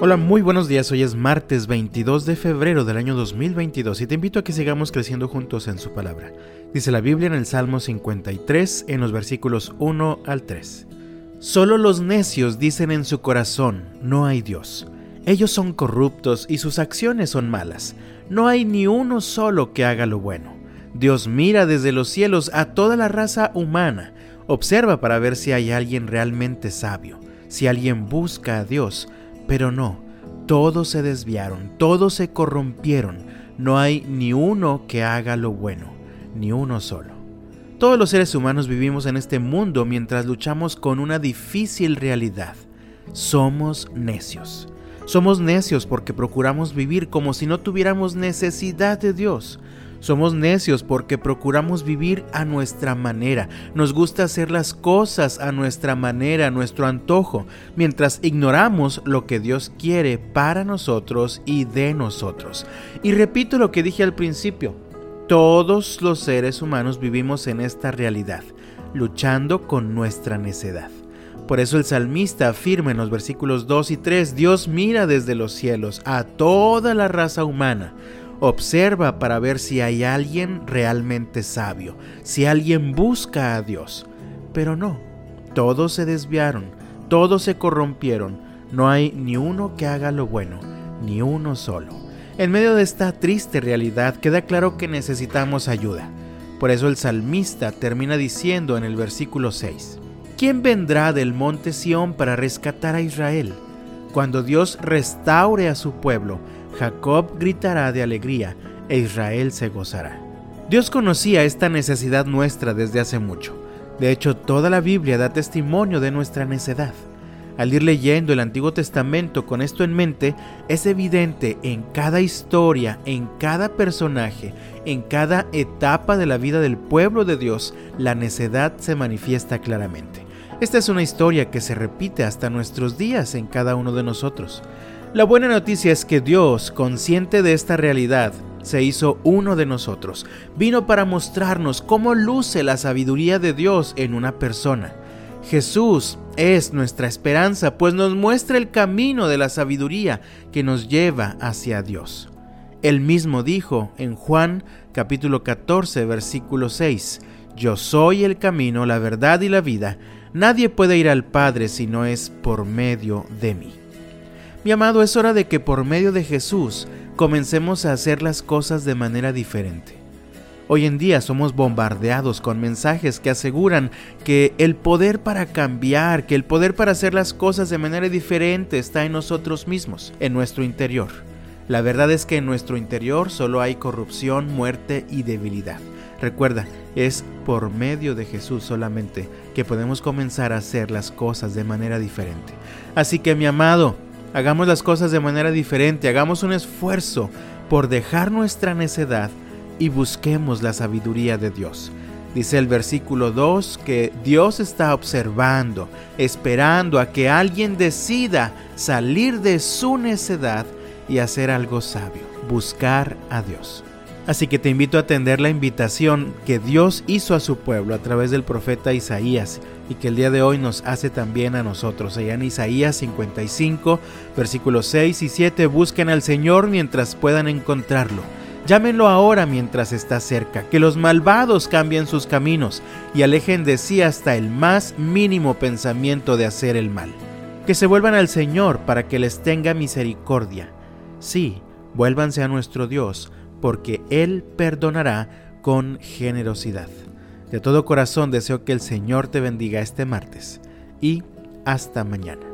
Hola, muy buenos días. Hoy es martes 22 de febrero del año 2022 y te invito a que sigamos creciendo juntos en su palabra. Dice la Biblia en el Salmo 53 en los versículos 1 al 3. Solo los necios dicen en su corazón, no hay Dios. Ellos son corruptos y sus acciones son malas. No hay ni uno solo que haga lo bueno. Dios mira desde los cielos a toda la raza humana. Observa para ver si hay alguien realmente sabio, si alguien busca a Dios pero no, todos se desviaron, todos se corrompieron, no hay ni uno que haga lo bueno, ni uno solo. Todos los seres humanos vivimos en este mundo mientras luchamos con una difícil realidad. Somos necios. Somos necios porque procuramos vivir como si no tuviéramos necesidad de Dios. Somos necios porque procuramos vivir a nuestra manera. Nos gusta hacer las cosas a nuestra manera, a nuestro antojo, mientras ignoramos lo que Dios quiere para nosotros y de nosotros. Y repito lo que dije al principio. Todos los seres humanos vivimos en esta realidad, luchando con nuestra necedad. Por eso el salmista afirma en los versículos 2 y 3, Dios mira desde los cielos a toda la raza humana Observa para ver si hay alguien realmente sabio, si alguien busca a Dios. Pero no, todos se desviaron, todos se corrompieron, no hay ni uno que haga lo bueno, ni uno solo. En medio de esta triste realidad queda claro que necesitamos ayuda. Por eso el salmista termina diciendo en el versículo 6, ¿quién vendrá del monte Sión para rescatar a Israel? Cuando Dios restaure a su pueblo, Jacob gritará de alegría e Israel se gozará. Dios conocía esta necesidad nuestra desde hace mucho. De hecho, toda la Biblia da testimonio de nuestra necedad. Al ir leyendo el Antiguo Testamento con esto en mente, es evidente en cada historia, en cada personaje, en cada etapa de la vida del pueblo de Dios, la necedad se manifiesta claramente. Esta es una historia que se repite hasta nuestros días en cada uno de nosotros. La buena noticia es que Dios, consciente de esta realidad, se hizo uno de nosotros. Vino para mostrarnos cómo luce la sabiduría de Dios en una persona. Jesús es nuestra esperanza, pues nos muestra el camino de la sabiduría que nos lleva hacia Dios. Él mismo dijo en Juan capítulo 14 versículo 6, Yo soy el camino, la verdad y la vida. Nadie puede ir al Padre si no es por medio de mí. Mi amado, es hora de que por medio de Jesús comencemos a hacer las cosas de manera diferente. Hoy en día somos bombardeados con mensajes que aseguran que el poder para cambiar, que el poder para hacer las cosas de manera diferente está en nosotros mismos, en nuestro interior. La verdad es que en nuestro interior solo hay corrupción, muerte y debilidad. Recuerda, es por medio de Jesús solamente que podemos comenzar a hacer las cosas de manera diferente. Así que mi amado, Hagamos las cosas de manera diferente, hagamos un esfuerzo por dejar nuestra necedad y busquemos la sabiduría de Dios. Dice el versículo 2 que Dios está observando, esperando a que alguien decida salir de su necedad y hacer algo sabio, buscar a Dios. Así que te invito a atender la invitación que Dios hizo a su pueblo a través del profeta Isaías y que el día de hoy nos hace también a nosotros. Allá en Isaías 55, versículos 6 y 7, busquen al Señor mientras puedan encontrarlo. Llámenlo ahora mientras está cerca, que los malvados cambien sus caminos y alejen de sí hasta el más mínimo pensamiento de hacer el mal. Que se vuelvan al Señor para que les tenga misericordia. Sí, vuélvanse a nuestro Dios porque Él perdonará con generosidad. De todo corazón deseo que el Señor te bendiga este martes y hasta mañana.